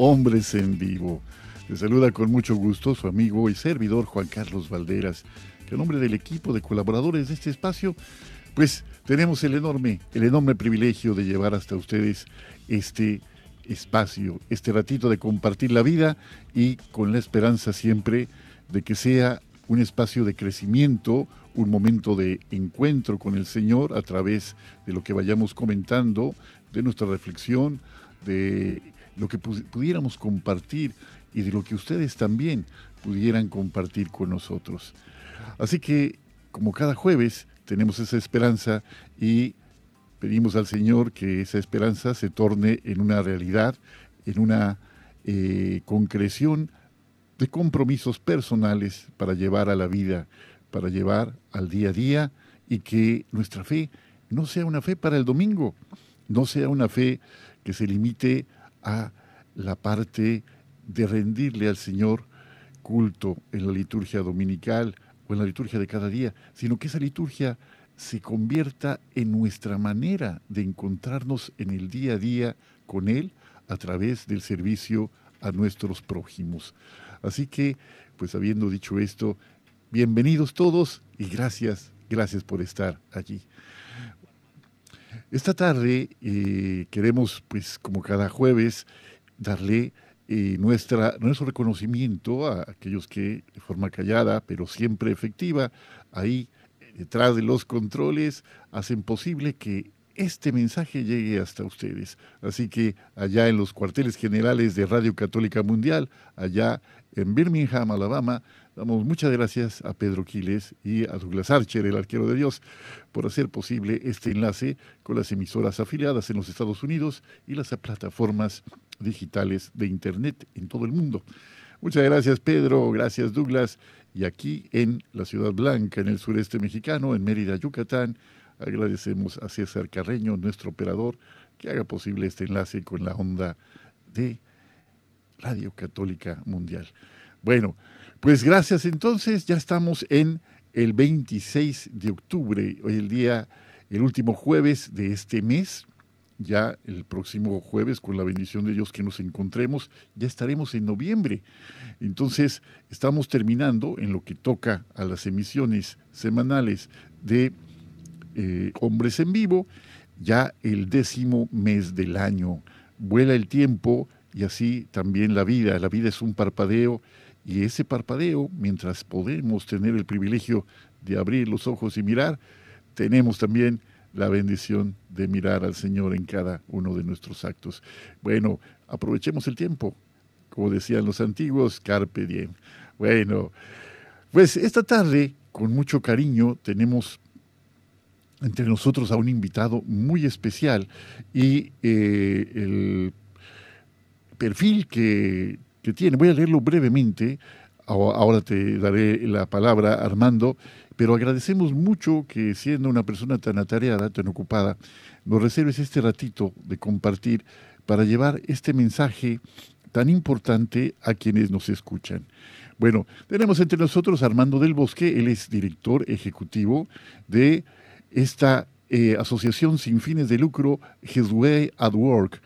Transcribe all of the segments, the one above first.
Hombres en Vivo. Les saluda con mucho gusto su amigo y servidor Juan Carlos Valderas, que en nombre del equipo de colaboradores de este espacio, pues tenemos el enorme, el enorme privilegio de llevar hasta ustedes este espacio, este ratito de compartir la vida y con la esperanza siempre de que sea un espacio de crecimiento, un momento de encuentro con el Señor a través de lo que vayamos comentando, de nuestra reflexión, de lo que pudiéramos compartir y de lo que ustedes también pudieran compartir con nosotros. Así que, como cada jueves, tenemos esa esperanza y pedimos al Señor que esa esperanza se torne en una realidad, en una eh, concreción de compromisos personales para llevar a la vida, para llevar al día a día y que nuestra fe no sea una fe para el domingo, no sea una fe que se limite a la parte de rendirle al Señor culto en la liturgia dominical o en la liturgia de cada día, sino que esa liturgia se convierta en nuestra manera de encontrarnos en el día a día con Él a través del servicio a nuestros prójimos. Así que, pues habiendo dicho esto, bienvenidos todos y gracias, gracias por estar allí. Esta tarde eh, queremos, pues como cada jueves, darle eh, nuestra, nuestro reconocimiento a aquellos que de forma callada, pero siempre efectiva, ahí detrás de los controles, hacen posible que este mensaje llegue hasta ustedes. Así que allá en los cuarteles generales de Radio Católica Mundial, allá en Birmingham, Alabama, Damos muchas gracias a Pedro Quiles y a Douglas Archer, el arquero de Dios, por hacer posible este enlace con las emisoras afiliadas en los Estados Unidos y las plataformas digitales de Internet en todo el mundo. Muchas gracias Pedro, gracias Douglas. Y aquí en la Ciudad Blanca, en el sureste mexicano, en Mérida, Yucatán, agradecemos a César Carreño, nuestro operador, que haga posible este enlace con la onda de Radio Católica Mundial. Bueno, pues gracias entonces, ya estamos en el 26 de octubre, hoy el día, el último jueves de este mes, ya el próximo jueves, con la bendición de Dios que nos encontremos, ya estaremos en noviembre. Entonces, estamos terminando en lo que toca a las emisiones semanales de eh, Hombres en Vivo, ya el décimo mes del año. Vuela el tiempo y así también la vida. La vida es un parpadeo y ese parpadeo, mientras podemos tener el privilegio de abrir los ojos y mirar, tenemos también la bendición de mirar al Señor en cada uno de nuestros actos. Bueno, aprovechemos el tiempo, como decían los antiguos, carpe diem. Bueno, pues esta tarde, con mucho cariño, tenemos entre nosotros a un invitado muy especial y eh, el perfil que tiene. Voy a leerlo brevemente, ahora te daré la palabra, Armando, pero agradecemos mucho que siendo una persona tan atareada, tan ocupada, nos reserves este ratito de compartir para llevar este mensaje tan importante a quienes nos escuchan. Bueno, tenemos entre nosotros a Armando del Bosque, él es director ejecutivo de esta eh, asociación sin fines de lucro, His Way at Work.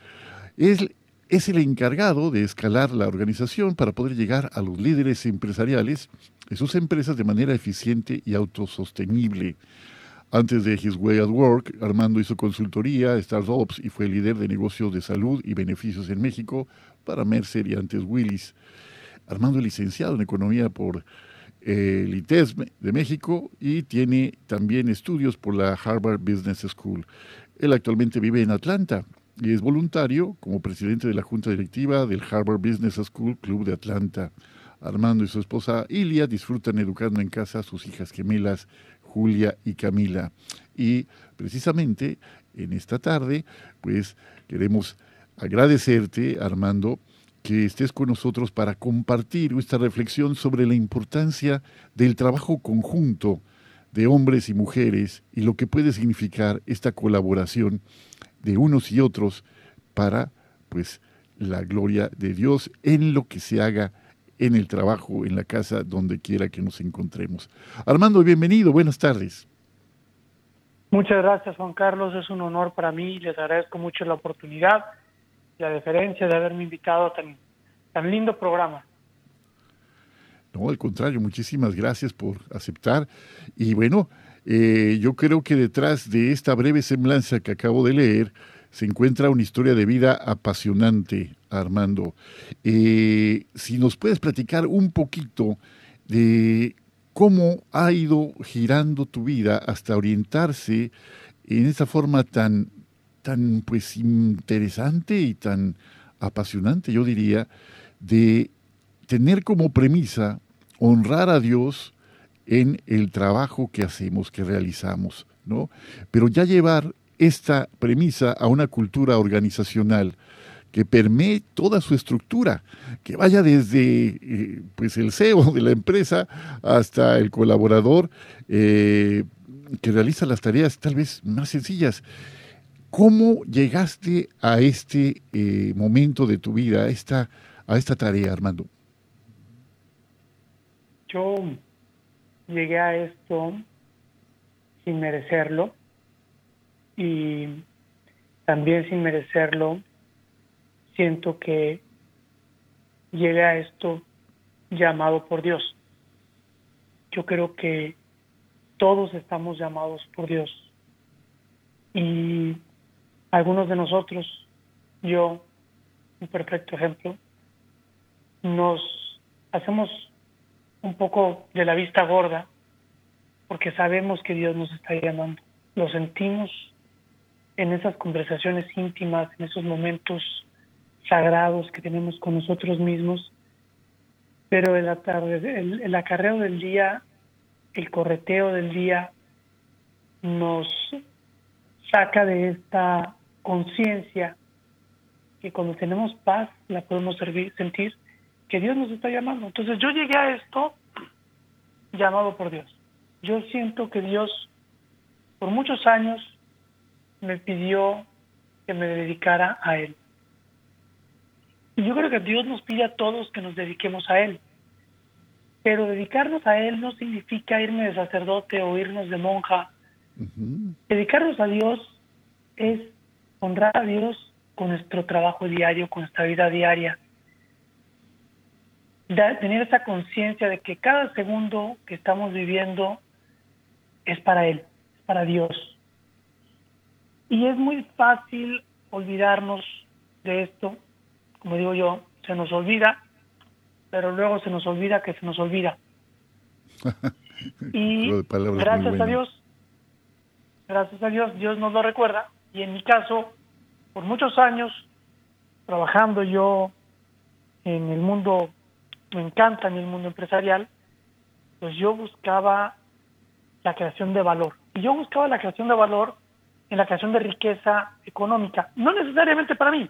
Es es el encargado de escalar la organización para poder llegar a los líderes empresariales de sus empresas de manera eficiente y autosostenible. Antes de His Way at Work, Armando hizo consultoría, startups y fue líder de negocios de salud y beneficios en México para Mercer y antes Willis. Armando es licenciado en Economía por el ITES de México y tiene también estudios por la Harvard Business School. Él actualmente vive en Atlanta y es voluntario como presidente de la junta directiva del Harvard Business School Club de Atlanta. Armando y su esposa Ilia disfrutan educando en casa a sus hijas gemelas Julia y Camila. Y precisamente en esta tarde, pues queremos agradecerte, Armando, que estés con nosotros para compartir esta reflexión sobre la importancia del trabajo conjunto de hombres y mujeres y lo que puede significar esta colaboración de unos y otros para pues la gloria de Dios en lo que se haga en el trabajo, en la casa, donde quiera que nos encontremos. Armando, bienvenido, buenas tardes. Muchas gracias, Juan Carlos. Es un honor para mí. Les agradezco mucho la oportunidad y la deferencia de haberme invitado a tan, tan lindo programa. No, al contrario, muchísimas gracias por aceptar. Y bueno, eh, yo creo que detrás de esta breve semblanza que acabo de leer se encuentra una historia de vida apasionante, Armando. Eh, si nos puedes platicar un poquito de cómo ha ido girando tu vida hasta orientarse en esa forma tan, tan pues interesante y tan apasionante, yo diría, de tener como premisa honrar a Dios en el trabajo que hacemos, que realizamos, ¿no? Pero ya llevar esta premisa a una cultura organizacional que permee toda su estructura, que vaya desde eh, pues el CEO de la empresa hasta el colaborador eh, que realiza las tareas tal vez más sencillas. ¿Cómo llegaste a este eh, momento de tu vida, a esta, a esta tarea, Armando? Yo llegué a esto sin merecerlo y también sin merecerlo siento que llegué a esto llamado por Dios. Yo creo que todos estamos llamados por Dios y algunos de nosotros, yo, un perfecto ejemplo, nos hacemos un poco de la vista gorda porque sabemos que Dios nos está llamando. Lo sentimos en esas conversaciones íntimas, en esos momentos sagrados que tenemos con nosotros mismos, pero el, el, el acarreo del día, el correteo del día, nos saca de esta conciencia que cuando tenemos paz la podemos sentir que Dios nos está llamando. Entonces yo llegué a esto llamado por Dios. Yo siento que Dios por muchos años me pidió que me dedicara a Él. Y yo creo que Dios nos pide a todos que nos dediquemos a Él. Pero dedicarnos a Él no significa irme de sacerdote o irnos de monja. Dedicarnos a Dios es honrar a Dios con nuestro trabajo diario, con nuestra vida diaria. Tener esa conciencia de que cada segundo que estamos viviendo es para Él, es para Dios. Y es muy fácil olvidarnos de esto como digo yo, se nos olvida, pero luego se nos olvida que se nos olvida. y gracias a Dios, gracias a Dios, Dios nos lo recuerda. Y en mi caso, por muchos años, trabajando yo en el mundo, me encanta en el mundo empresarial, pues yo buscaba la creación de valor. Y yo buscaba la creación de valor en la creación de riqueza económica, no necesariamente para mí,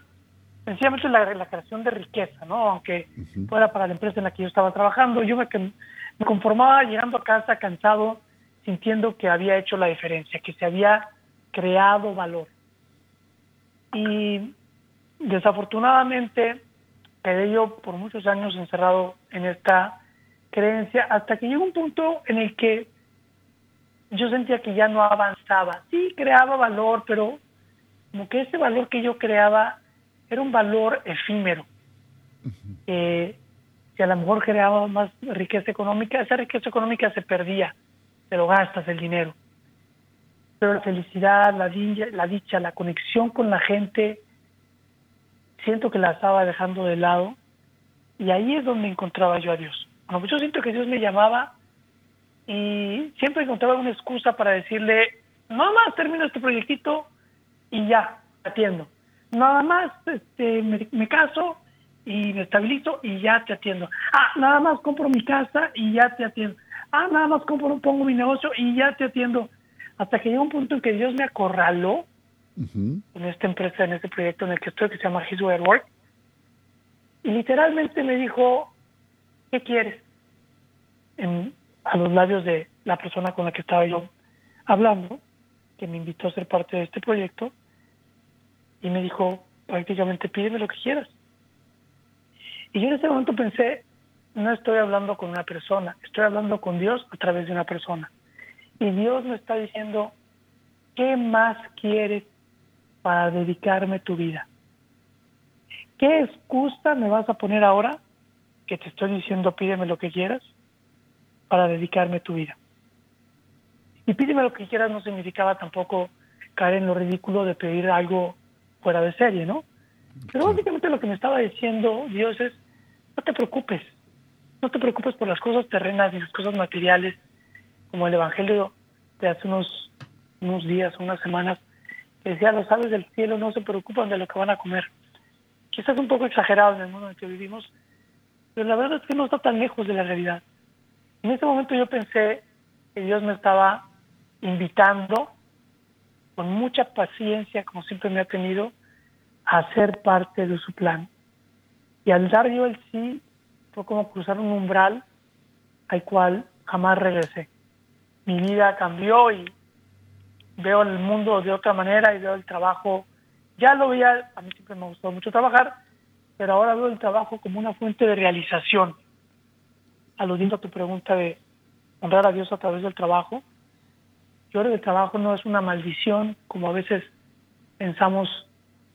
sencillamente la, la creación de riqueza, ¿no? Aunque fuera para la empresa en la que yo estaba trabajando, yo me, me conformaba llegando a casa cansado, sintiendo que había hecho la diferencia, que se había creado valor. Y desafortunadamente quedé yo por muchos años encerrado en esta creencia hasta que llegó un punto en el que yo sentía que ya no avanzaba. Sí, creaba valor, pero como que ese valor que yo creaba era un valor efímero. Eh, si a lo mejor creaba más riqueza económica, esa riqueza económica se perdía, te lo gastas el dinero. Pero la felicidad, la, dicha, la dicha, la conexión con la gente, siento que la estaba dejando de lado y ahí es donde encontraba yo a Dios. Bueno, yo siento que Dios me llamaba y siempre encontraba una excusa para decirle, nada más termino este proyectito y ya, atiendo. Nada más este, me, caso y me estabilizo y ya te atiendo. Ah, nada más compro mi casa y ya te atiendo. Ah, nada más compro, pongo mi negocio y ya te atiendo. Hasta que llegó un punto en que Dios me acorraló en esta empresa, en este proyecto en el que estoy, que se llama His Way Work. Y literalmente me dijo, ¿qué quieres? En, a los labios de la persona con la que estaba yo hablando, que me invitó a ser parte de este proyecto, y me dijo prácticamente pídeme lo que quieras. Y yo en ese momento pensé, no estoy hablando con una persona, estoy hablando con Dios a través de una persona. Y Dios me está diciendo, ¿qué más quieres para dedicarme tu vida? ¿Qué excusa me vas a poner ahora que te estoy diciendo pídeme lo que quieras para dedicarme tu vida? Y pídeme lo que quieras no significaba tampoco caer en lo ridículo de pedir algo fuera de serie, ¿no? Pero básicamente lo que me estaba diciendo Dios es, no te preocupes, no te preocupes por las cosas terrenas y las cosas materiales, como el Evangelio de hace unos, unos días, unas semanas, decía, los aves del cielo no se preocupan de lo que van a comer. Quizás un poco exagerado en el mundo en el que vivimos, pero la verdad es que no está tan lejos de la realidad. En ese momento yo pensé que Dios me estaba invitando con mucha paciencia, como siempre me ha tenido, a ser parte de su plan. Y al dar yo el sí, fue como cruzar un umbral al cual jamás regresé. Mi vida cambió y veo el mundo de otra manera y veo el trabajo. Ya lo veía, a mí siempre me gustó mucho trabajar, pero ahora veo el trabajo como una fuente de realización. Aludiendo a tu pregunta de honrar a Dios a través del trabajo, yo creo que el trabajo no es una maldición, como a veces pensamos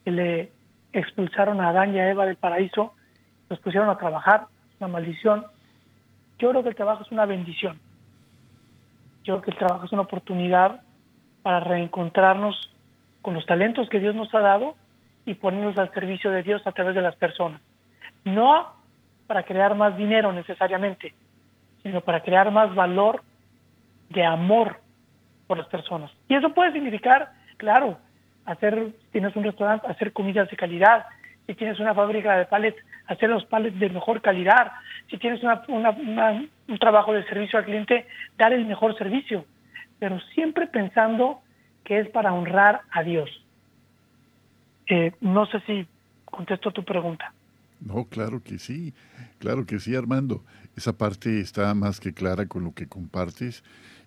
que le expulsaron a Adán y a Eva del paraíso, los pusieron a trabajar, una maldición. Yo creo que el trabajo es una bendición. Yo creo que el trabajo es una oportunidad para reencontrarnos con los talentos que Dios nos ha dado y ponernos al servicio de Dios a través de las personas. No para crear más dinero necesariamente, sino para crear más valor de amor por las personas. Y eso puede significar, claro, hacer, tienes un restaurante, hacer comidas de calidad, si tienes una fábrica de palets, hacer los palets de mejor calidad, si tienes un trabajo de servicio al cliente, dar el mejor servicio, pero siempre pensando que es para honrar a Dios. Eh, no sé si contesto tu pregunta. No, claro que sí, claro que sí, Armando. Esa parte está más que clara con lo que compartes.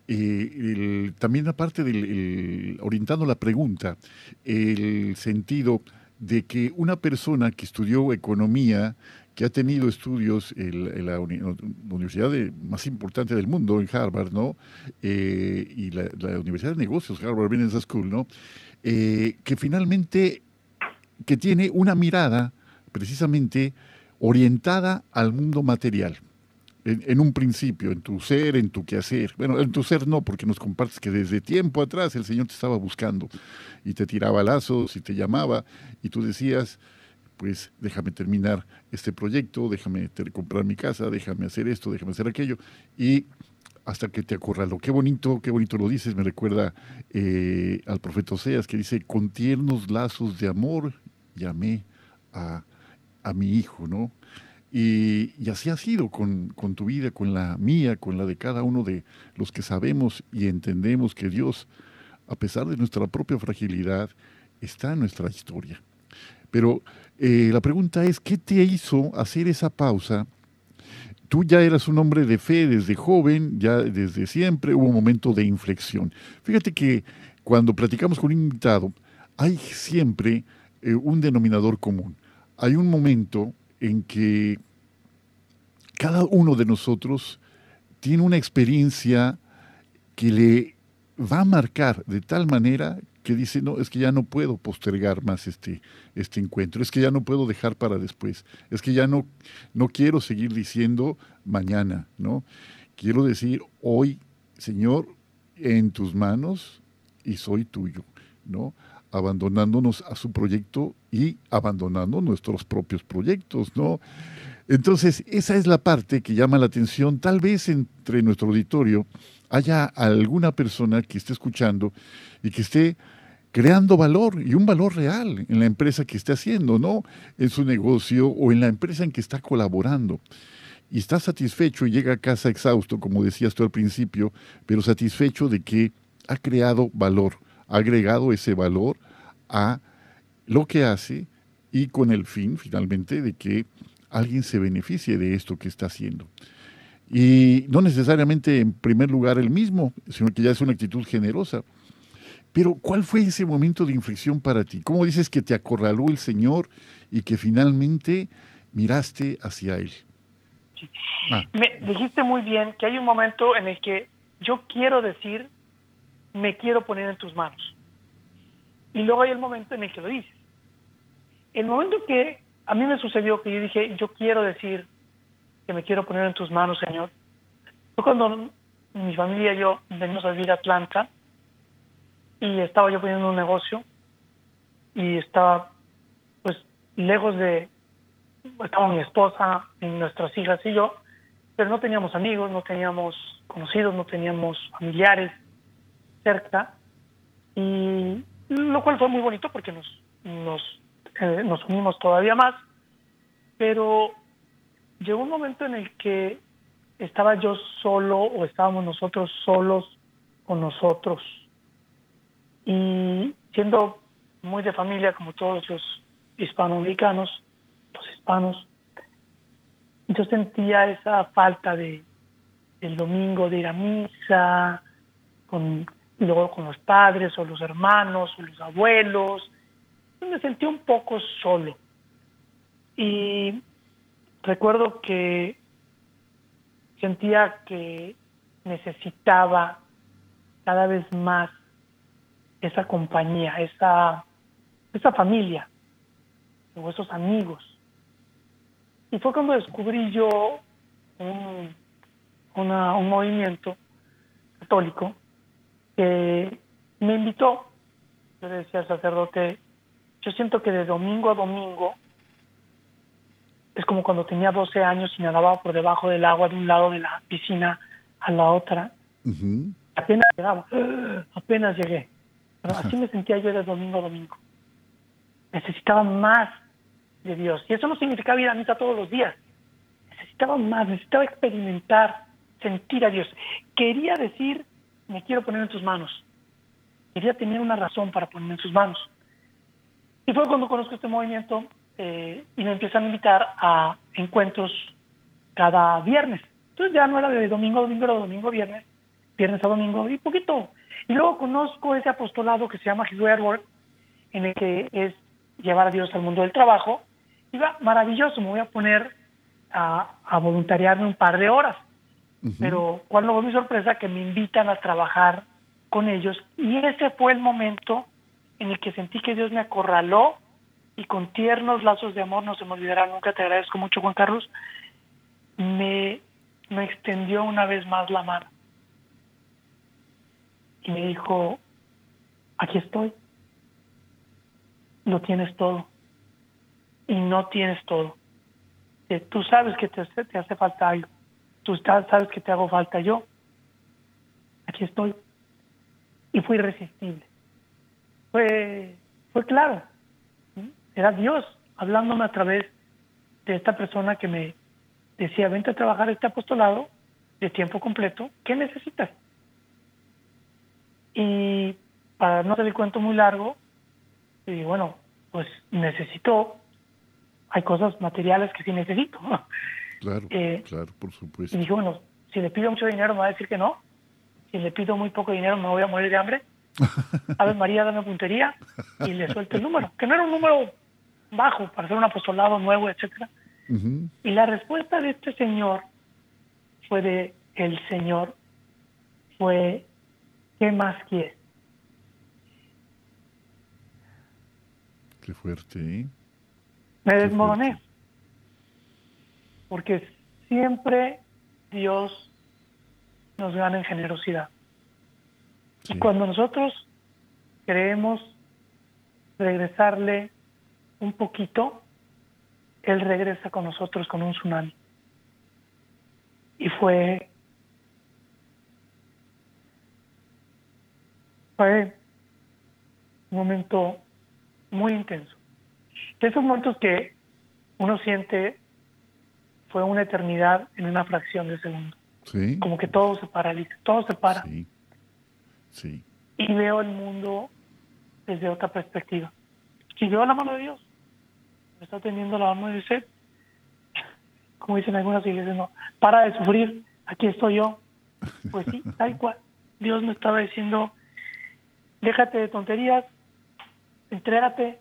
Eh, también aparte del, orientando la pregunta, el sentido de que una persona que estudió economía, que ha tenido estudios en, la, universidad más importante del mundo, en Harvard, ¿no? Eh, y la, Universidad de Negocios, Harvard Business School, ¿no? Eh, que finalmente, que tiene una mirada precisamente orientada al mundo material en, un principio, en tu ser, en tu quehacer. Bueno, en tu ser no, porque nos compartes que desde tiempo atrás el Señor te estaba buscando y te tiraba lazos y te llamaba y tú decías, pues déjame terminar este proyecto, déjame comprar mi casa, déjame hacer esto, déjame hacer aquello. Y hasta que te acorralo. Qué bonito, qué bonito lo dices. Me recuerda eh, al profeta Oseas que dice, con tiernos lazos de amor llamé a, a mi hijo, ¿no? Y, así ha sido con, tu vida, con la mía, con la de cada uno de los que sabemos y entendemos que Dios, a pesar de nuestra propia fragilidad, está en nuestra historia. Pero eh, la pregunta es, ¿qué te hizo hacer esa pausa? Tú ya eras un hombre de fe desde joven, ya desde siempre hubo un momento de inflexión. Fíjate que cuando platicamos con un invitado, hay siempre eh, un denominador común. Hay un momento en que cada uno de nosotros tiene una experiencia que le va a marcar de tal manera que dice, no, es que ya no puedo postergar más este, este encuentro, es que ya no puedo dejar para después, es que ya no, no quiero seguir diciendo mañana, ¿no? Quiero decir hoy, Señor, en tus manos y soy tuyo, ¿no? abandonándonos a su proyecto y abandonando nuestros propios proyectos, ¿no? Entonces, esa es la parte que llama la atención. Tal vez entre nuestro auditorio haya alguna persona que esté escuchando y que esté creando valor y un valor real en la empresa que esté haciendo, ¿no? En su negocio o en la empresa en que está colaborando. Y está satisfecho y llega a casa exhausto, como decías tú al principio, pero satisfecho de que ha creado valor, ha agregado ese valor a lo que hace y con el fin, finalmente, de que alguien se beneficie de esto que está haciendo. Y no necesariamente en primer lugar el mismo, sino que ya es una actitud generosa. Pero ¿cuál fue ese momento de inflexión para ti? ¿Cómo dices que te acorraló el Señor y que finalmente miraste hacia Él? Ah. Me dijiste muy bien que hay un momento en el que yo quiero decir, me quiero poner en tus manos. Y luego hay el momento en el que lo dices. El momento que a mí me sucedió que yo dije, yo quiero decir que me quiero poner en tus manos, Señor. Fue cuando mi familia y yo venimos a vivir a Atlanta y estaba yo poniendo un negocio y estaba pues lejos de estaba mi esposa nuestras hijas y yo pero no teníamos amigos no teníamos conocidos no teníamos familiares cerca y lo cual fue muy bonito porque nos nos eh, nos unimos todavía más pero llegó un momento en el que estaba yo solo o estábamos nosotros solos con nosotros y siendo muy de familia, como todos los hispanoamericanos, los hispanos, yo sentía esa falta de el domingo de ir a misa, con, y luego con los padres o los hermanos o los abuelos. Me sentí un poco solo. Y recuerdo que sentía que necesitaba cada vez más esa compañía, esa, esa familia o esos amigos. Y fue cuando descubrí yo un, un movimiento católico que me invitó. Yo le decía al sacerdote, yo siento que de domingo a domingo es como cuando tenía 12 años y nadaba por debajo del agua de un lado de la piscina a la otra. Apenas llegaba, apenas llegué así me sentía yo de domingo a domingo. Necesitaba más de Dios. Y eso no significaba ir a misa todos los días. Necesitaba más, necesitaba experimentar, sentir a Dios. Quería decir, me quiero poner en tus manos. Quería tener una razón para ponerme en tus manos. Y fue cuando conozco este movimiento eh, y me empiezan a invitar a encuentros cada viernes. Entonces ya no era de domingo a domingo, era de domingo a viernes, viernes a domingo y poquito y luego conozco ese apostolado que se llama His Work, en el que es llevar a Dios al mundo del trabajo. Y va maravilloso, me voy a poner a, a voluntariarme un par de horas. Pero cuál no fue mi sorpresa que me invitan a trabajar con ellos. Y ese fue el momento en el que sentí que Dios me acorraló y con tiernos lazos de amor, no se me olvidará nunca, te agradezco mucho Juan Carlos, me, me extendió una vez más la mano y me dijo, aquí estoy, lo tienes todo y no tienes todo. tú sabes que te, te hace falta algo, tú sabes que te hago falta yo, aquí estoy. Y fue irresistible. Fue, fue claro, era Dios hablándome a través de esta persona que me decía, vente a trabajar este apostolado de tiempo completo, ¿qué necesitas? Y para no hacer el cuento muy largo, y bueno, pues necesito, hay cosas materiales que sí necesito. Claro, eh, claro, por supuesto. Y dije, bueno, si le pido mucho dinero me va a decir que no. Si le pido muy poco dinero me voy a morir de hambre. A ver, María, dame puntería y le suelto el número, que no era un número bajo para hacer un apostolado nuevo, etcétera. Y la respuesta de este señor fue de el Señor fue ¿Qué más quieres? Qué fuerte, ¿eh? Me desmoroné. Porque siempre Dios nos gana en generosidad. Y cuando nosotros queremos regresarle un poquito, Él regresa con nosotros con un tsunami. Y fue, fue un momento muy intenso. De esos momentos que uno siente fue una eternidad en una fracción de segundo. Sí. Como que todo se paraliza, todo se para. Sí. Sí. Y veo el mundo desde otra perspectiva. Y veo la mano de Dios. Me está teniendo la mano de usted. Como dicen algunas iglesias, no. Para de sufrir, aquí estoy yo. Pues sí, tal cual. Dios me estaba diciendo, déjate de tonterías, entrégate,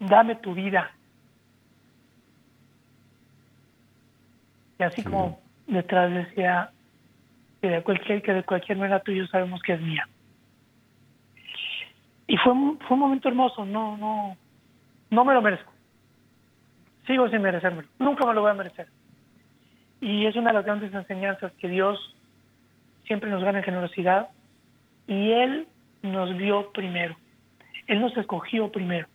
dame tu vida. Y así Sí. como detrás decía que de cualquier que de cualquier manera tuyo sabemos que es mía. Y fue fue un momento hermoso, no, no, no me lo merezco. Sigo sin merecérmelo, nunca me lo voy a merecer. Y es una de las grandes enseñanzas que Dios siempre nos gana en generosidad y Él nos vio primero. Él nos escogió primero.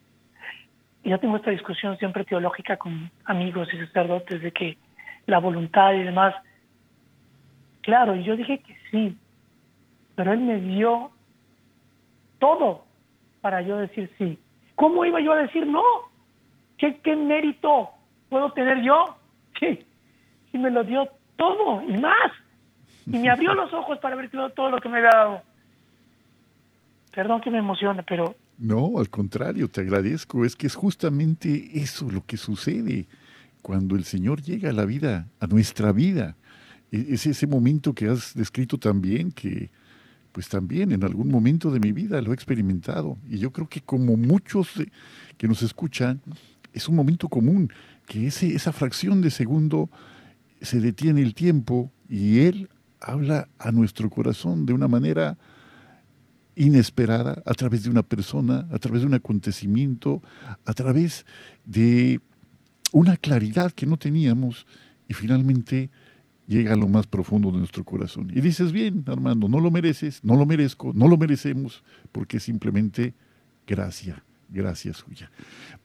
Yo tengo esta discusión siempre teológica con amigos y sacerdotes de que la voluntad y demás. Claro, yo dije que sí, pero Él me dio todo para yo decir sí. ¿Cómo iba yo a decir no? ¿Qué, mérito puedo tener yo? Sí, me lo dio todo y más. Y me abrió los ojos para ver todo lo que me había dado. Perdón que me emocione, pero No, al contrario, te agradezco. Es que es justamente eso lo que sucede cuando el Señor llega a la vida, a nuestra vida. E- Es ese momento que has descrito también, que pues también en algún momento de mi vida lo he experimentado. Y yo creo que como muchos eh, que nos escuchan, es un momento común, que ese, esa fracción de segundo se detiene el tiempo y Él habla a nuestro corazón de una manera inesperada, a través de una persona, a través de un acontecimiento, a través de una claridad que no teníamos y finalmente llega a lo más profundo de nuestro corazón. Y dices, bien, Armando, no lo mereces, no lo merezco, no lo merecemos, porque simplemente gracia, gracia suya.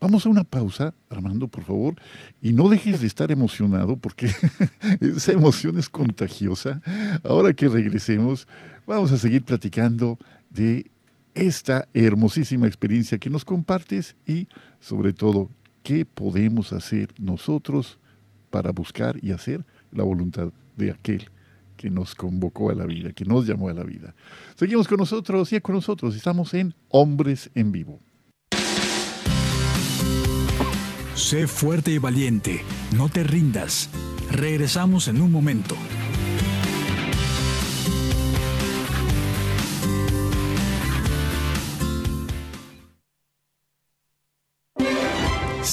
Vamos a una pausa, Armando, por favor, y no dejes de estar emocionado, porque esa emoción es contagiosa. Ahora que regresemos, vamos a seguir platicando de esta hermosísima experiencia que nos compartes y, sobre todo, qué podemos hacer nosotros para buscar y hacer la voluntad de aquel que nos convocó a la vida, que nos llamó a la vida. Seguimos con nosotros y con nosotros estamos en Hombres en Vivo. Sé fuerte y valiente, no te rindas. Regresamos en un momento.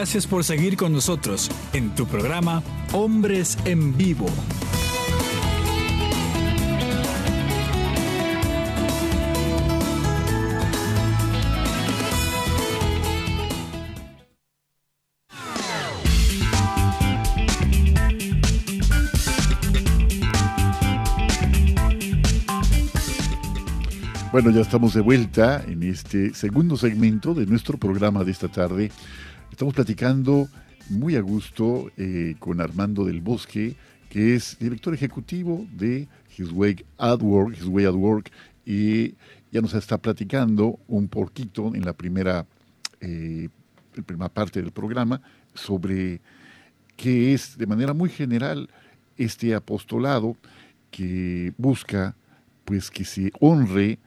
Gracias por seguir con nosotros en tu programa Hombres en Vivo. Bueno, ya estamos de vuelta en este segundo segmento de nuestro programa de esta tarde. Estamos platicando muy a gusto eh, con Armando del Bosque, que es director ejecutivo de His Way at Work, His Way at Work, y ya nos está platicando un poquito en la primera, eh, primera parte del programa sobre qué es de manera muy general este apostolado que busca pues que se honre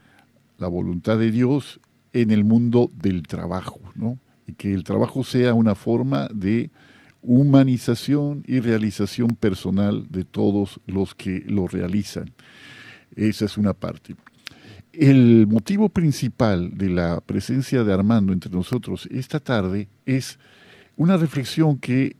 la voluntad de Dios en el mundo del trabajo, ¿no? Que el trabajo sea una forma de humanización y realización personal de todos los que lo realizan. Esa es una parte. El motivo principal de la presencia de Armando entre nosotros esta tarde es una reflexión que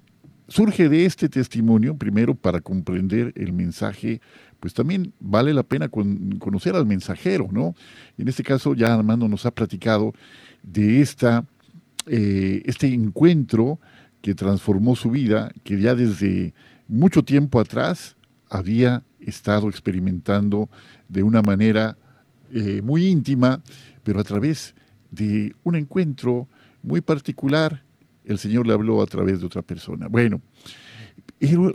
surge de este testimonio, primero para comprender el mensaje, pues también vale la pena conocer al mensajero, ¿no? En este caso ya Armando nos ha platicado de esta, eh, este encuentro que transformó su vida, que ya desde mucho tiempo atrás había estado experimentando de una manera eh, muy íntima, pero a través de un encuentro muy particular el Señor le habló a través de otra persona. Bueno,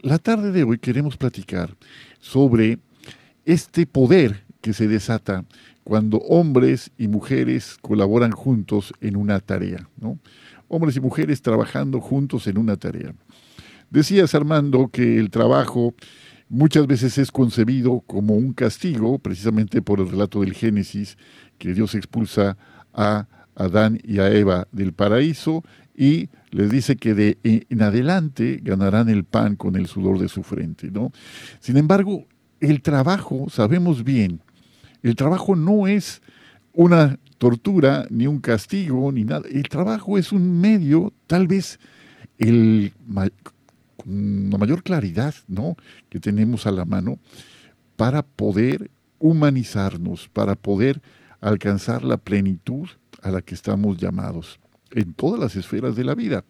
la tarde de hoy queremos platicar sobre este poder que se desata cuando hombres y mujeres colaboran juntos en una tarea, ¿no? Hombres y mujeres trabajando juntos en una tarea. Decías, Armando, que el trabajo muchas veces es concebido como un castigo, precisamente por el relato del Génesis, que Dios expulsa a Adán y a Eva del paraíso y les dice que de en adelante ganarán el pan con el sudor de su frente, ¿no? Sin embargo, el trabajo, sabemos bien, el trabajo no es una tortura, ni un castigo, ni nada. El trabajo es un medio, tal vez, con la mayor claridad ¿no? que tenemos a la mano para poder humanizarnos, para poder alcanzar la plenitud a la que estamos llamados en todas las esferas de la vida.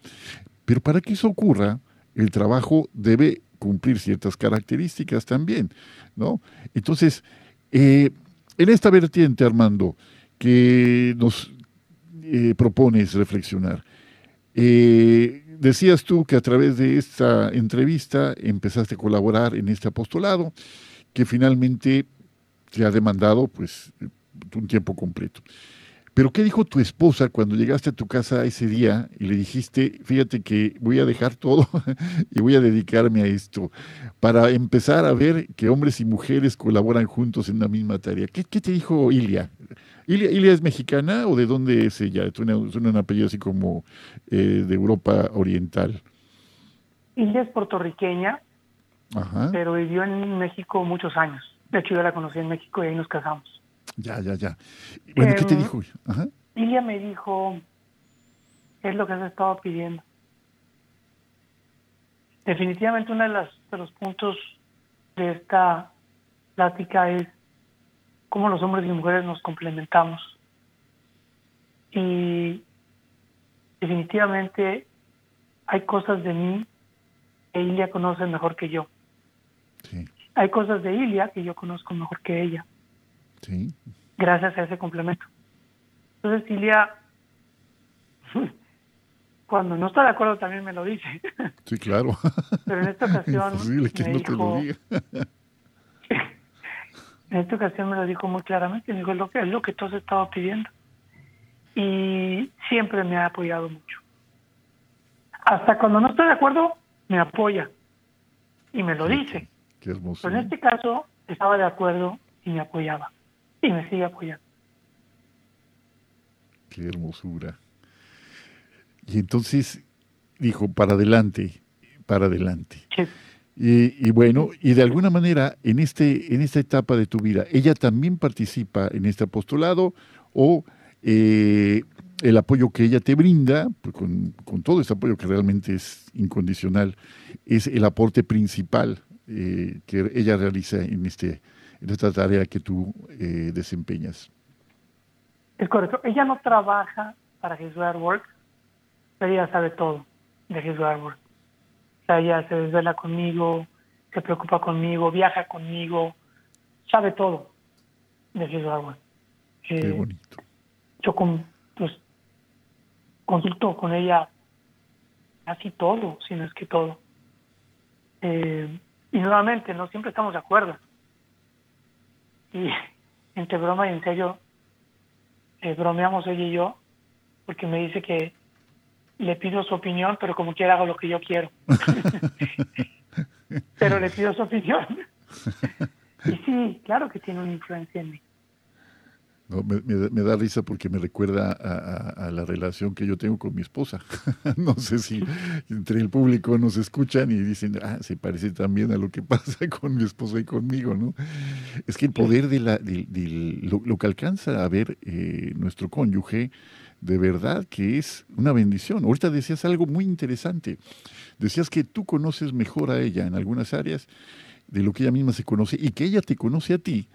Pero para que eso ocurra, el trabajo debe cumplir ciertas características también, ¿no? Entonces, eh, en esta vertiente, Armando, que nos eh, propones reflexionar, eh, decías tú que a través de esta entrevista empezaste a colaborar en este apostolado, que finalmente te ha demandado pues un tiempo completo. Pero ¿qué dijo tu esposa cuando llegaste a tu casa ese día y le dijiste, fíjate que voy a dejar todo y voy a dedicarme a esto, para empezar a ver que hombres y mujeres colaboran juntos en la misma tarea? ¿Qué, te dijo Ilia? Ilia? es mexicana o de dónde es ella? Suena, un apellido así como eh, de Europa Oriental. Ilia es puertorriqueña, pero vivió en México muchos años. De hecho, yo la conocí en México y ahí nos casamos. Ya, ya, ya. Bueno, ¿qué te em, dijo? Ajá. Ilia me dijo, es lo que has estado pidiendo. Definitivamente uno de, las, de los puntos de esta plática es cómo los hombres y mujeres nos complementamos. Y definitivamente hay cosas de mí que Ilia conoce mejor que yo. Sí. Hay cosas de Ilia que yo conozco mejor que ella. Sí. Gracias a ese complemento. Entonces, Silvia, cuando no está de acuerdo también me lo dice. Sí, claro. Pero en esta ocasión. me dijo, en esta ocasión me lo dijo muy claramente. Me dijo: es lo que, es lo que tú has estado pidiendo. Y siempre me ha apoyado mucho. Hasta cuando no estoy de acuerdo, me apoya. Y me lo dice. Qué hermoso. Pero en este caso, estaba de acuerdo y me apoyaba y me sigue apoyando. Qué hermosura. Y entonces dijo, para adelante, para adelante. Y, bueno, y de alguna manera, en, este, en esta etapa de tu vida, ¿ella también participa en este apostolado o eh, el apoyo que ella te brinda, pues con, todo este apoyo que realmente es incondicional, es el aporte principal eh, que ella realiza en este en esta tarea que tú eh, desempeñas. Es correcto. Ella no trabaja para His Work, pero ella sabe todo de His Work. O sea, ella se desvela conmigo, se preocupa conmigo, viaja conmigo, sabe todo de His Work. Qué eh, bonito. Yo con, pues, consulto con ella casi todo, si no es que todo. Eh, y nuevamente, no siempre estamos de acuerdo y entre broma y en serio eh, bromeamos ella y yo porque me dice que le pido su opinión pero como quiera hago lo que yo quiero. Pero le pido su opinión. Y sí claro que tiene una influencia en mí me, da risa porque me recuerda a, la relación que yo tengo con mi esposa. no sé si entre el público nos escuchan y dicen, ah, se parece también a lo que pasa con mi esposa y conmigo, ¿no? Es que el poder de, la, lo, que alcanza a ver eh, nuestro cónyuge, de verdad que es una bendición. Ahorita decías algo muy interesante. Decías que tú conoces mejor a ella en algunas áreas de lo que ella misma se conoce y que ella te conoce a ti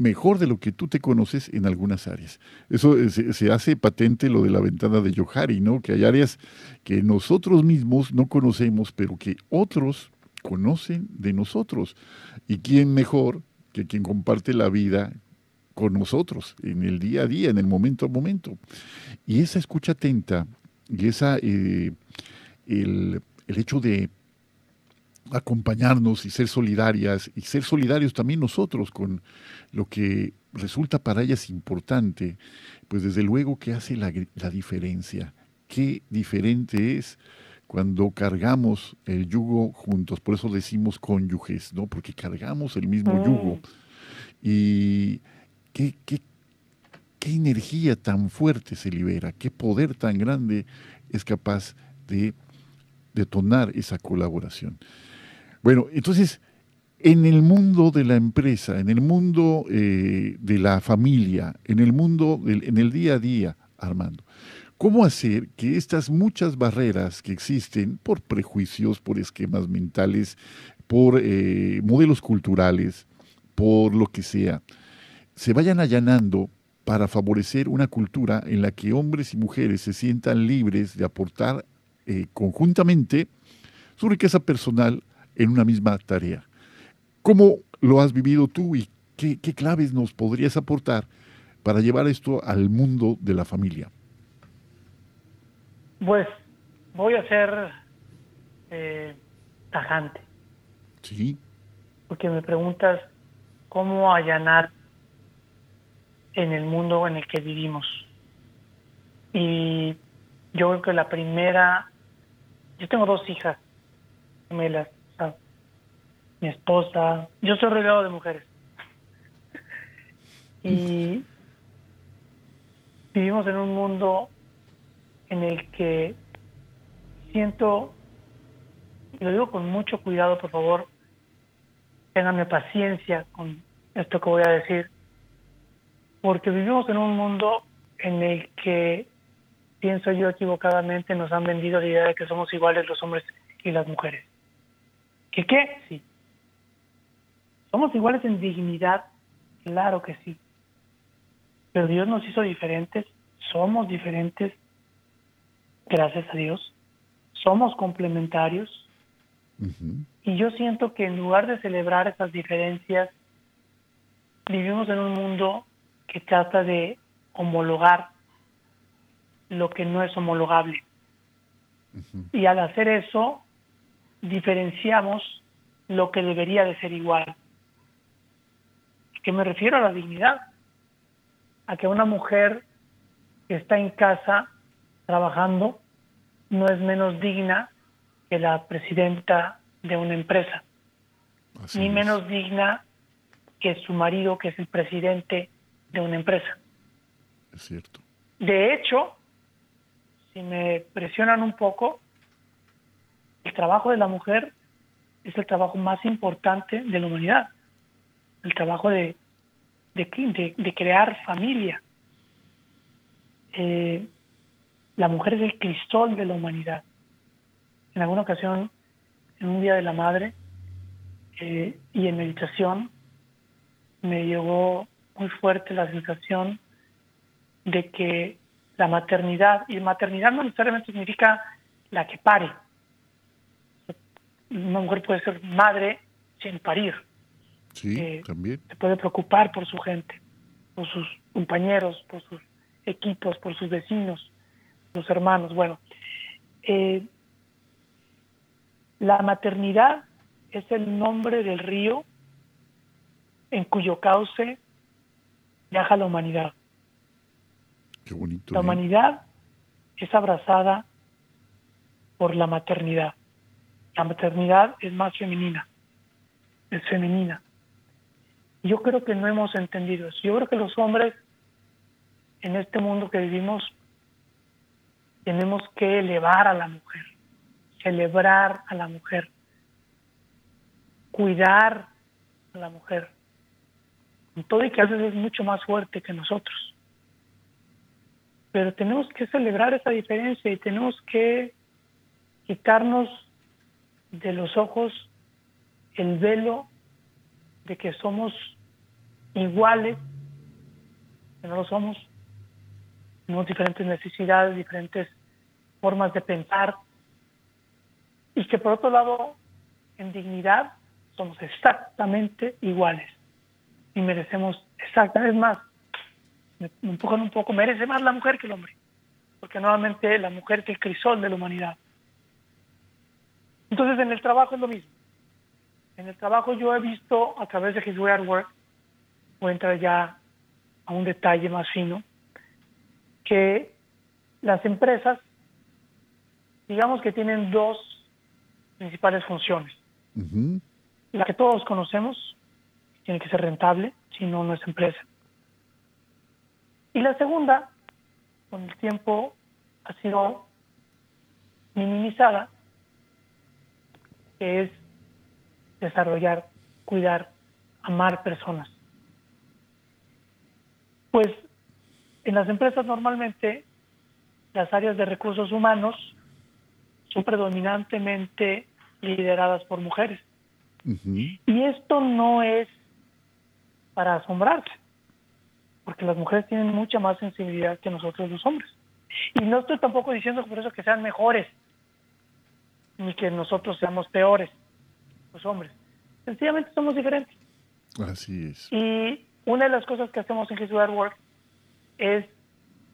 mejor de lo que tú te conoces en algunas áreas. Eso eh, se, hace patente lo de la ventana de Yohari, ¿no? Que hay áreas que nosotros mismos no conocemos, pero que otros conocen de nosotros. ¿Y quién mejor que quien comparte la vida con nosotros en el día a día, en el momento a momento? Y esa escucha atenta y esa, eh, el, el hecho de acompañarnos y ser solidarias y ser solidarios también nosotros con lo que resulta para ellas importante, pues desde luego que hace la, diferencia. Qué diferente es cuando cargamos el yugo juntos, por eso decimos cónyuges, ¿no? Porque cargamos el mismo mm. yugo. Y qué, qué, qué energía tan fuerte se libera, qué poder tan grande es capaz de detonar esa colaboración. Bueno, entonces, en el mundo de la empresa, en el mundo eh, de la familia, en el mundo, en el día a día, Armando, ¿cómo hacer que estas muchas barreras que existen por prejuicios, por esquemas mentales, por eh, modelos culturales, por lo que sea, se vayan allanando para favorecer una cultura en la que hombres y mujeres se sientan libres de aportar eh, conjuntamente su riqueza personal en una misma tarea. ¿Cómo lo has vivido tú y qué, claves nos podrías aportar para llevar esto al mundo de la familia? Pues voy a ser eh, tajante. Sí. Porque me preguntas cómo allanar en el mundo en el que vivimos. Y yo creo que la primera, yo tengo dos hijas gemelas mi esposa, yo soy rodeado de mujeres. Y vivimos en un mundo en el que siento, y lo digo con mucho cuidado, por favor, ténganme paciencia con esto que voy a decir, porque vivimos en un mundo en el que, pienso yo equivocadamente, nos han vendido la idea de que somos iguales los hombres y las mujeres. ¿Que qué? Sí. ¿Somos iguales en dignidad? Claro que sí. Pero Dios nos hizo diferentes, somos diferentes, gracias a Dios. Somos complementarios. Y yo siento que en lugar de celebrar esas diferencias, vivimos en un mundo que trata de homologar lo que no es homologable. Y al hacer eso, diferenciamos lo que debería de ser igual que me refiero a la dignidad, a que una mujer que está en casa trabajando no es menos digna que la presidenta de una empresa, ni menos digna que su marido, que es el presidente de una empresa. Es cierto. De hecho, si me presionan un poco, el trabajo de la mujer es el trabajo más importante de la humanidad el trabajo de, de, crear familia. Eh, la mujer es el cristol de la humanidad. En alguna ocasión, en un día de la madre eh, y en meditación, me llegó muy fuerte la sensación de que la maternidad, y maternidad no necesariamente significa la que pare. Una mujer puede ser madre sin parir. Sí, también. Se puede preocupar por su gente, por sus compañeros, por sus equipos, por sus vecinos, sus hermanos. Bueno, eh, la maternidad es el nombre del río en cuyo cauce viaja la humanidad. Qué bonito. La humanidad es abrazada por la maternidad. La maternidad es más femenina, es femenina. Yo creo que no hemos entendido eso. Yo creo que los hombres en este mundo que vivimos tenemos que elevar a la mujer, celebrar a la mujer, cuidar a la mujer, con todo y que a veces es mucho más fuerte que nosotros. Pero tenemos que celebrar esa diferencia y tenemos que quitarnos de los ojos el velo de que somos iguales, que no lo somos, tenemos diferentes necesidades, diferentes formas de pensar, y que por otro lado, en dignidad, somos exactamente iguales. Y merecemos exactamente, más, me, empujan un poco, merece más la mujer que el hombre, porque nuevamente la mujer es el crisol de la humanidad. Entonces en el trabajo es lo mismo. En el trabajo yo he visto a través de His Way at Work, voy a entrar ya a un detalle más fino, que las empresas, digamos que tienen dos principales funciones. La que todos conocemos, tiene que ser rentable, si no, no es empresa. Y la segunda, con el tiempo ha sido minimizada, que es desarrollar, cuidar, amar personas. Pues en las empresas normalmente las áreas de recursos humanos son predominantemente lideradas por mujeres. Y esto no es para asombrarse, porque las mujeres tienen mucha más sensibilidad que nosotros los hombres. Y no estoy tampoco diciendo por eso que sean mejores, ni que nosotros seamos peores, los hombres. Sencillamente somos diferentes. Así es. Y una de las cosas que hacemos en His Work es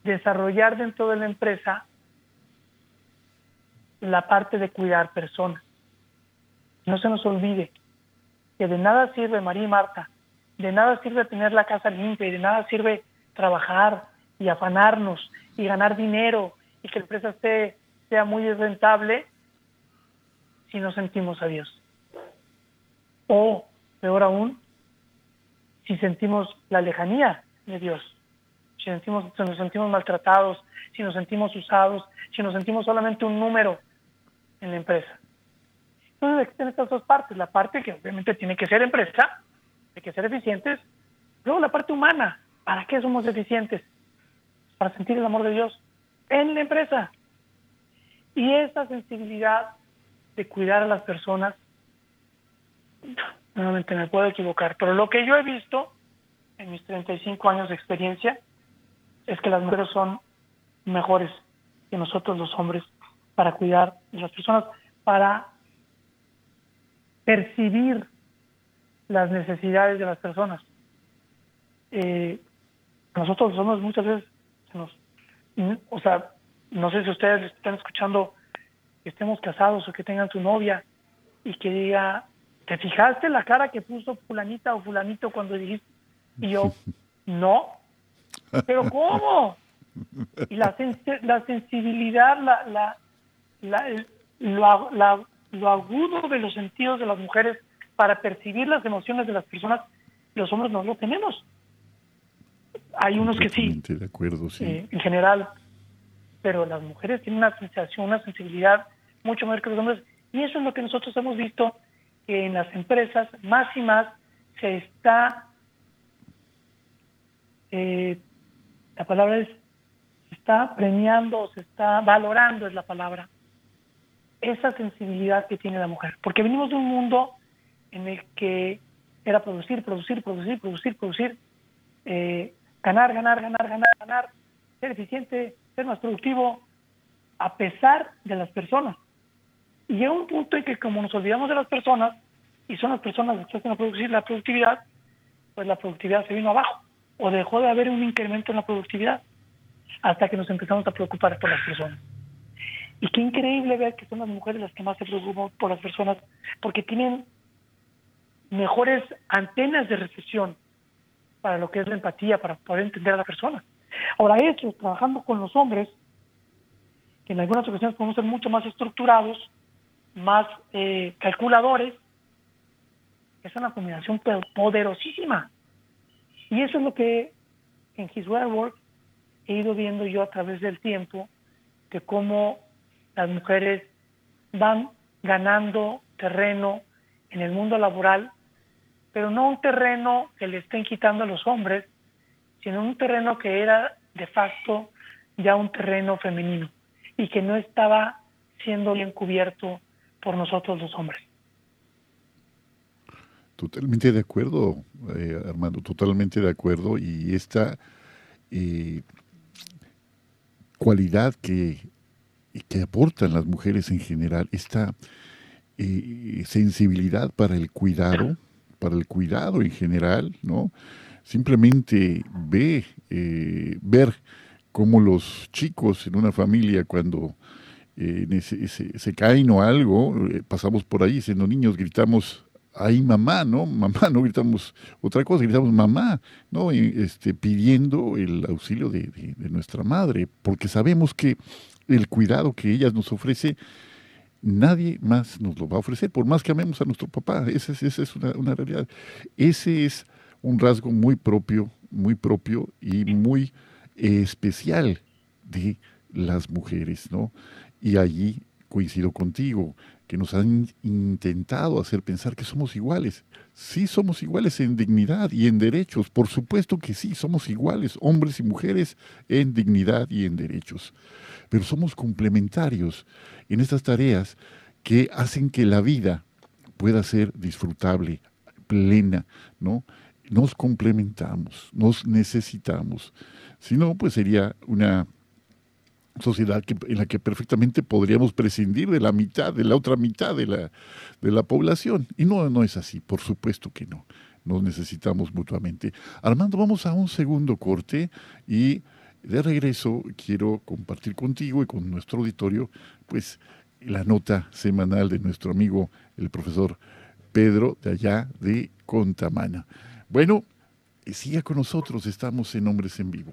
desarrollar dentro de la empresa la parte de cuidar personas. No se nos olvide que de nada sirve, María y Marta, de nada sirve tener la casa limpia y de nada sirve trabajar y afanarnos y ganar dinero y que la empresa sea muy rentable si no sentimos a Dios. O, peor aún, si sentimos la lejanía de Dios, si, sentimos, si nos sentimos maltratados, si nos sentimos usados, si nos sentimos solamente un número en la empresa. Entonces existen estas dos partes, la parte que obviamente tiene que ser empresa, hay que ser eficientes, luego la parte humana, ¿para qué somos eficientes? Para sentir el amor de Dios en la empresa. Y esa sensibilidad de cuidar a las personas, nuevamente me puedo equivocar, pero lo que yo he visto en mis 35 años de experiencia es que las mujeres son mejores que nosotros los hombres para cuidar de las personas, para percibir las necesidades de las personas. Eh, nosotros somos muchas veces, o sea, no sé si ustedes están escuchando que estemos casados o que tengan su novia y que diga, ¿te fijaste la cara que puso fulanita o fulanito cuando dijiste? Y yo, no, pero ¿cómo? Y la, la sensibilidad, la, la, la, la, lo agudo de los sentidos de las mujeres para percibir las emociones de las personas, los hombres no lo tenemos. Hay unos que sí. De acuerdo, sí. Eh, en general. Pero las mujeres tienen una sensación, una sensibilidad mucho mayor que los hombres. Y eso es lo que nosotros hemos visto que en las empresas más y más se está, eh, la palabra es, se está premiando, se está valorando, es la palabra, esa sensibilidad que tiene la mujer. Porque venimos de un mundo en el que era producir, producir, producir, producir, producir, eh, ganar, ganar, ganar, ganar, ganar, ser eficiente, ser más productivo, a pesar de las personas. Y llega un punto en que como nos olvidamos de las personas, y son las personas las que hacen producir la productividad, pues la productividad se vino abajo, o dejó de haber un incremento en la productividad, hasta que nos empezamos a preocupar por las personas. Y qué increíble ver que son las mujeres las que más se preocupan por las personas, porque tienen mejores antenas de recepción para lo que es la empatía, para poder entender a la persona. Ahora, eso, trabajando con los hombres, que en algunas ocasiones podemos ser mucho más estructurados, más eh, calculadores, es una combinación poderosísima. Y eso es lo que en His Work he ido viendo yo a través del tiempo de cómo las mujeres van ganando terreno en el mundo laboral, pero no un terreno que le estén quitando a los hombres, sino un terreno que era de facto ya un terreno femenino y que no estaba siendo bien cubierto por nosotros los hombres. Totalmente de acuerdo, eh, Armando, totalmente de acuerdo. Y esta eh, cualidad que, que aportan las mujeres en general, esta eh, sensibilidad para el cuidado, para el cuidado en general, ¿no? Simplemente ve, ver cómo los chicos en una familia cuando se, caen o algo, pasamos por ahí siendo niños, gritamos ahí mamá, ¿no? Mamá, no gritamos otra cosa, gritamos mamá, ¿no? este, pidiendo el auxilio de, nuestra madre, porque sabemos que el cuidado que ella nos ofrece, nadie más nos lo va a ofrecer, por más que amemos a nuestro papá, esa es, es una, una, realidad. Ese es un rasgo muy propio, muy propio y muy especial de las mujeres, ¿no? Y allí coincido contigo, que nos han intentado hacer pensar que somos iguales. Sí somos iguales en dignidad y en derechos, por supuesto que sí, somos iguales, hombres y mujeres, en dignidad y en derechos. Pero somos complementarios en estas tareas que hacen que la vida pueda ser disfrutable, plena, ¿no? Nos complementamos, nos necesitamos. Si no, pues sería una sociedad en la que perfectamente podríamos prescindir de la mitad, de la otra mitad de la, de la población. Y no, no es así, por supuesto que no. Nos necesitamos mutuamente. Armando, vamos a un segundo corte y de regreso quiero compartir contigo y con nuestro auditorio, pues, la nota semanal de nuestro amigo, el profesor Pedro, de allá de Contamana. Bueno, siga con nosotros, estamos en Hombres en Vivo.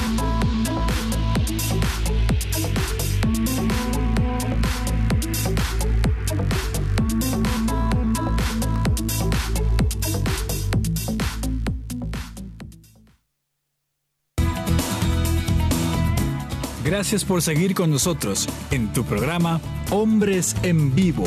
Gracias por seguir con nosotros en tu programa Hombres en Vivo.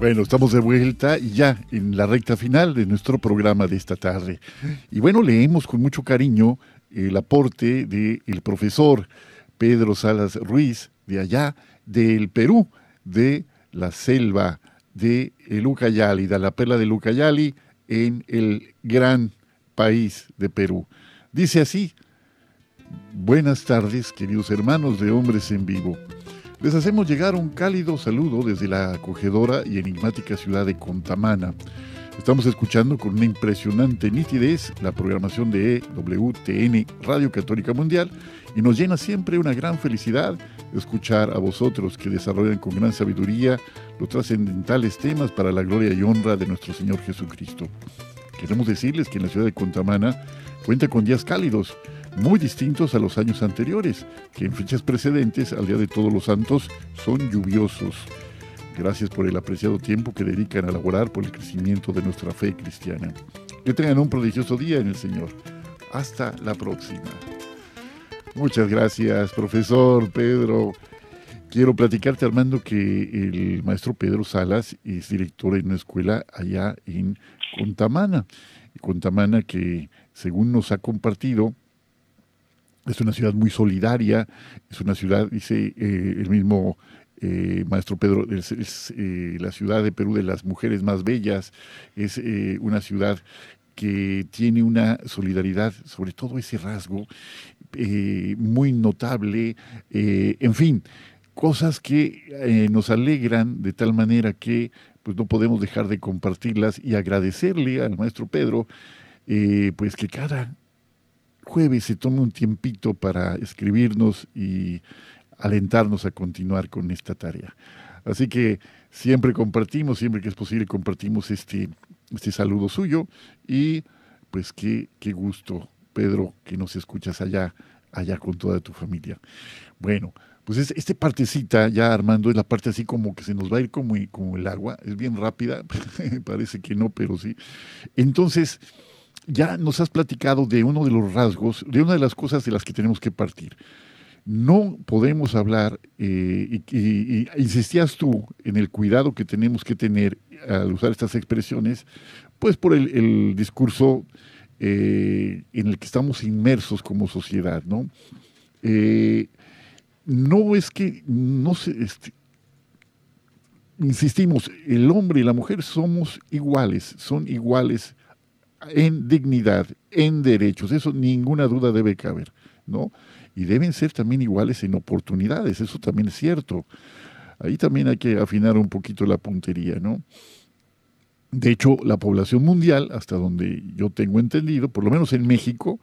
Bueno, estamos de vuelta ya en la recta final de nuestro programa de esta tarde. Y bueno, leemos con mucho cariño el aporte del profesor Pedro Salas Ruiz, de allá, del Perú, de la selva de el Ucayali, de la perla de Ucayali, en el gran país de Perú. Dice así, buenas tardes, queridos hermanos de Hombres en Vivo. Les hacemos llegar un cálido saludo desde la acogedora y enigmática ciudad de Contamana Estamos escuchando con una impresionante nitidez la programación de WTN Radio Católica Mundial y nos llena siempre una gran felicidad escuchar a vosotros que desarrollan con gran sabiduría los trascendentales temas para la gloria y honra de nuestro Señor Jesucristo. Queremos decirles que en la ciudad de Contamana cuenta con días cálidos, muy distintos a los años anteriores, que en fechas precedentes al Día de Todos los Santos son lluviosos. Gracias por el apreciado tiempo que dedican a laborar por el crecimiento de nuestra fe cristiana. Que tengan un prodigioso día en el Señor. Hasta la próxima. Muchas gracias, profesor Pedro. Quiero platicarte, Armando, que el maestro Pedro Salas es director en una escuela allá en Contamana. Contamana que, según nos ha compartido, es una ciudad muy solidaria, es una ciudad, dice eh, el mismo eh, maestro Pedro, es, eh, la ciudad de Perú de las mujeres más bellas, es eh, una ciudad que tiene una solidaridad, sobre todo ese rasgo muy notable, en fin, cosas que nos alegran de tal manera que pues no podemos dejar de compartirlas y agradecerle al maestro Pedro, pues que cada jueves se tome un tiempito para escribirnos y alentarnos a continuar con esta tarea. Así que siempre compartimos, siempre que es posible compartimos este, este saludo suyo y pues qué, qué gusto, Pedro, que nos escuchas allá, allá con toda tu familia. Bueno, pues es, esta partecita ya Armando es la parte así como que se nos va a ir como, como el agua, es bien rápida, parece que no, pero sí. Entonces, ya nos has platicado de uno de los rasgos, de una de las cosas de las que tenemos que partir no podemos hablar, eh, y, insistías tú en el cuidado que tenemos que tener al usar estas expresiones, pues por el, discurso eh, en el que estamos inmersos como sociedad, ¿no? Eh, no es que, no se, este, insistimos, el hombre y la mujer somos iguales, son iguales en dignidad, en derechos, eso ninguna duda debe caber, ¿no? Y deben ser también iguales en oportunidades, eso también es cierto. Ahí también hay que afinar un poquito la puntería, ¿no? De hecho, la población mundial, hasta donde yo tengo entendido, por lo menos en México,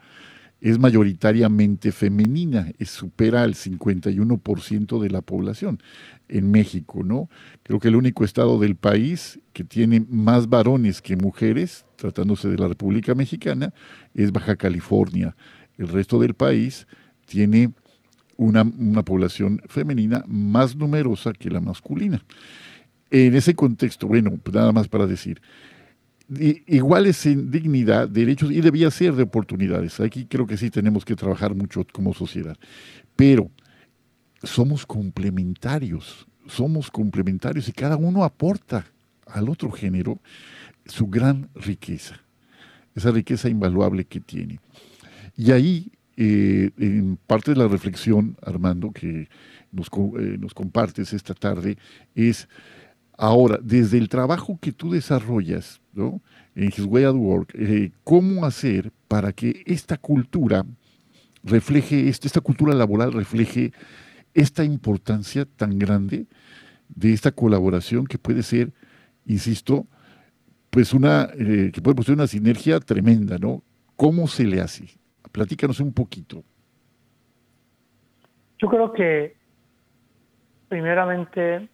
es mayoritariamente femenina, es, supera al 51% de la población en México, ¿no? Creo que el único estado del país que tiene más varones que mujeres, tratándose de la República Mexicana, es Baja California. El resto del país tiene una, población femenina más numerosa que la masculina. En ese contexto, bueno, pues nada más para decir, iguales en dignidad, derechos y debía ser de oportunidades. Aquí creo que sí tenemos que trabajar mucho como sociedad. Pero somos complementarios, somos complementarios y cada uno aporta al otro género su gran riqueza, esa riqueza invaluable que tiene. Y ahí eh, en parte de la reflexión, Armando, que nos, eh, compartes esta tarde, es ahora, desde el trabajo que tú desarrollas ¿no? en His Way at Work, eh, cómo hacer para que esta cultura refleje, esta cultura laboral refleje esta importancia tan grande de esta colaboración que puede ser, insisto, pues una, que puede ser una sinergia tremenda, ¿no? ¿Cómo se le hace? Platícanos un poquito. Yo creo que primeramente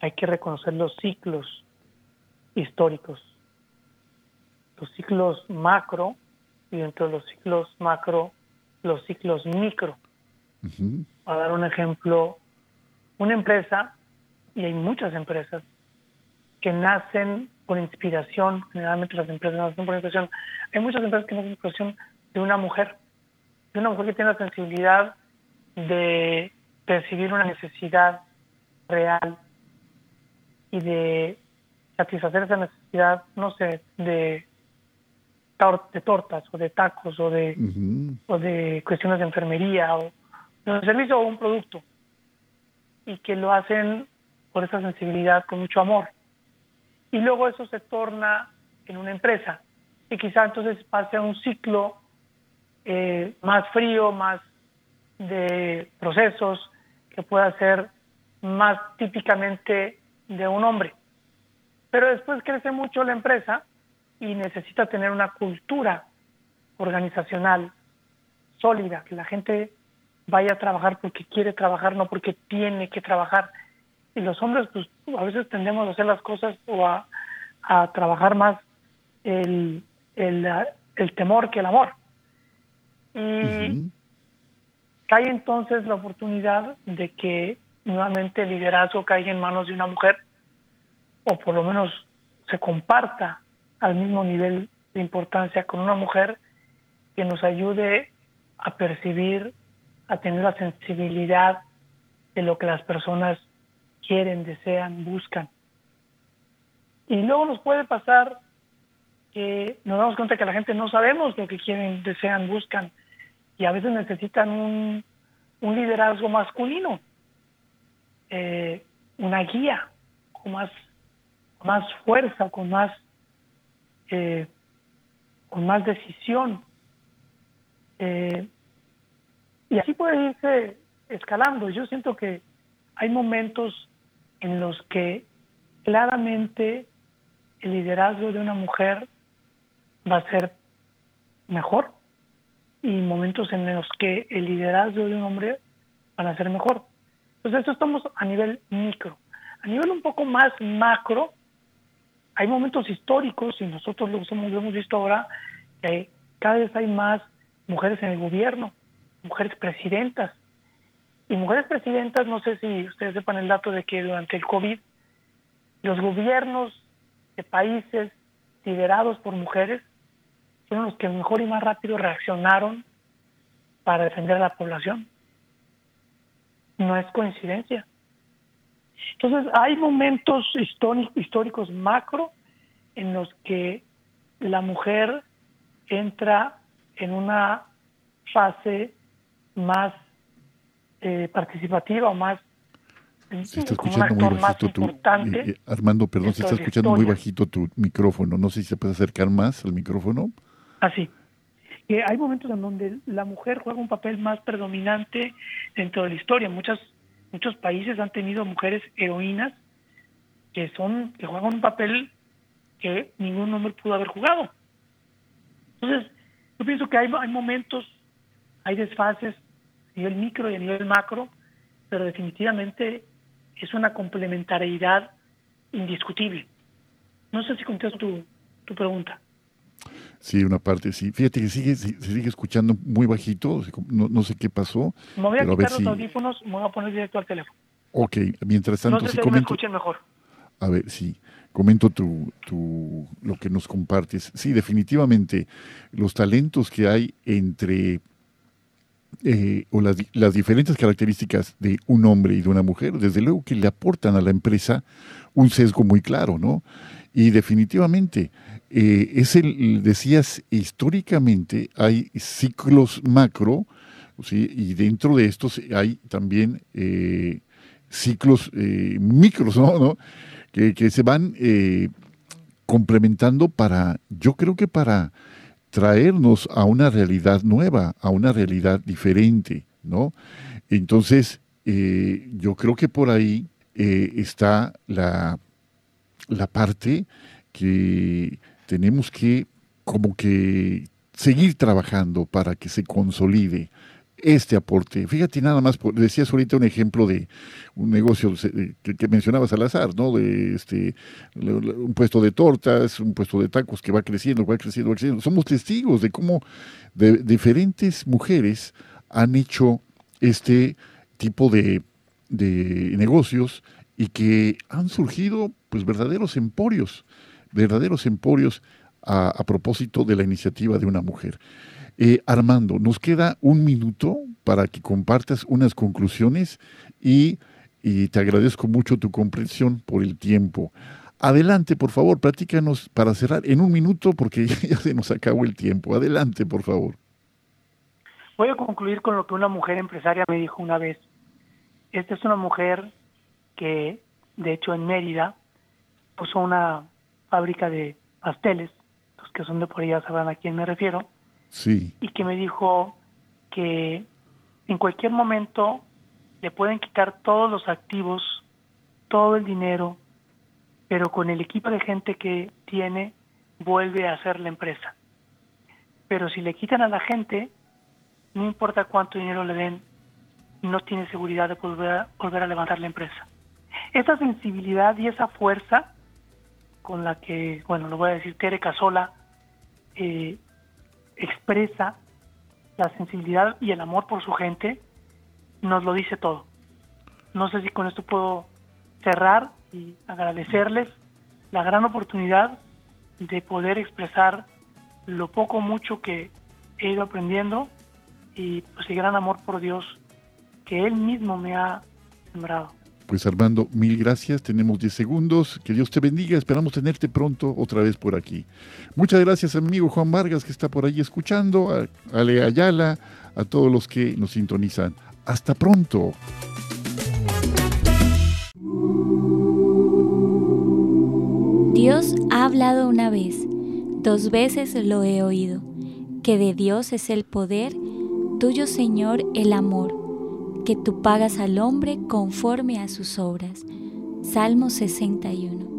hay que reconocer los ciclos históricos, los ciclos macro y dentro de los ciclos macro, los ciclos micro. A dar un ejemplo, una empresa, y hay muchas empresas, que nacen por inspiración, generalmente las empresas nacen por inspiración, hay muchas empresas que nacen por inspiración de una mujer, de una mujer que tiene la sensibilidad de percibir una necesidad real y de satisfacer esa necesidad, no sé, de, de tortas o de tacos o de, o de cuestiones de enfermería o de un servicio o un producto y que lo hacen por esa sensibilidad con mucho amor. Y luego eso se torna en una empresa y quizá entonces pase a un ciclo eh, más frío, más de procesos, que pueda ser más típicamente de un hombre. Pero después crece mucho la empresa y necesita tener una cultura organizacional sólida, que la gente vaya a trabajar porque quiere trabajar, no porque tiene que trabajar. Y los hombres, pues a veces tendemos a hacer las cosas o a, trabajar más el, el temor que el amor. Y cae entonces la oportunidad de que nuevamente el liderazgo caiga en manos de una mujer, o por lo menos se comparta al mismo nivel de importancia con una mujer que nos ayude a percibir, a tener la sensibilidad de lo que las personas quieren, desean, buscan. Y luego nos puede pasar que nos damos cuenta que la gente no sabemos lo que quieren, desean, buscan y a veces necesitan un, liderazgo masculino. eh, una guía, con más, más fuerza, con más, eh, con más decisión. Eh, y así puede irse escalando. Yo siento que hay momentos en los que claramente el liderazgo de una mujer va a ser mejor y momentos en los que el liderazgo de un hombre van a ser mejor. Entonces, esto estamos a nivel micro. A nivel un poco más macro, hay momentos históricos, y nosotros lo, lo hemos visto ahora, que cada vez hay más mujeres en el gobierno, mujeres presidentas. Y mujeres presidentas, no sé si ustedes sepan el dato de que durante el COVID, los gobiernos de países liderados por mujeres fueron los que mejor y más rápido reaccionaron para defender a la población. No es coincidencia. Entonces, hay momentos históricos macro en los que la mujer entra en una fase más eh, participativa o más se está escuchando muy bajito tu eh, eh, Armando, perdón, se está escuchando muy bajito tu micrófono. No sé si se puede acercar más al micrófono. Así. que hay momentos en donde la mujer juega un papel más predominante dentro de la historia. Muchas, muchos países han tenido mujeres heroínas que son que juegan un papel que ningún hombre pudo haber jugado. Entonces, yo pienso que hay, hay momentos, hay desfases a nivel micro y a nivel macro, pero definitivamente es una complementariedad indiscutible. No sé si contesto tu, tu pregunta. Sí, una parte, sí. Fíjate que sigue, se sigue escuchando muy bajito, no, sé qué pasó. Me voy a quitar los audífonos, me voy a poner directo al teléfono. Ok, mientras tanto, no sé si comento... me escuchen mejor. A ver, sí, comento tu, tu, lo que nos compartes. Sí, definitivamente, los talentos que hay entre eh, o las, las, diferentes características de un hombre y de una mujer, desde luego que le aportan a la empresa un sesgo muy claro, ¿no? Y definitivamente, eh, es el, decías, históricamente hay ciclos macro, ¿sí? y dentro de estos hay también eh, ciclos micros, ¿no? Que, que, se van complementando para, yo creo que para traernos a una realidad nueva, a una realidad diferente, ¿no? Entonces, eh, yo creo que por ahí eh, está la, la parte que tenemos que como que seguir trabajando para que se consolide este aporte. Fíjate nada más, decías ahorita un ejemplo de un negocio que, mencionabas al azar, ¿no? De este, un puesto de tortas, un puesto de tacos que va creciendo, va creciendo, va creciendo. Somos testigos de cómo de, diferentes mujeres han hecho este tipo de, de negocios y que han surgido pues verdaderos emporios, verdaderos emporios a, a propósito de la iniciativa de una mujer. Eh, Armando, nos queda un minuto para que compartas unas conclusiones y, te agradezco mucho tu comprensión por el tiempo. Adelante, por favor, platícanos para cerrar en un minuto porque ya se nos acabó el tiempo. Adelante, por favor. Voy a concluir con lo que una mujer empresaria me dijo una vez. Esta es una mujer que, de hecho, en Mérida puso una fábrica de pasteles. Los que son de por allá sabrán a quién me refiero y que me dijo que en cualquier momento le pueden quitar todos los activos, todo el dinero, pero con el equipo de gente que tiene vuelve a hacer la empresa. Pero si le quitan a la gente, no importa cuánto dinero le den, no tiene seguridad de volver a, volver a levantar la empresa. Esa sensibilidad y esa fuerza con la que, bueno, lo voy a decir, Tere Casola eh, expresa la sensibilidad y el amor por su gente, nos lo dice todo. No sé si con esto puedo cerrar y agradecerles la gran oportunidad de poder expresar lo poco mucho que he ido aprendiendo y pues el gran amor por Dios que Él mismo me ha sembrado. Pues Armando, mil gracias. Tenemos 10 segundos. Que Dios te bendiga. Esperamos tenerte pronto otra vez por aquí. Muchas gracias, amigo Juan Vargas, que está por ahí escuchando, a Ale Ayala, a todos los que nos sintonizan. Hasta pronto. Dios ha hablado una vez, dos veces lo he oído, que de Dios es el poder, tuyo Señor el amor que tú pagas al hombre conforme a sus obras. Salmo 61.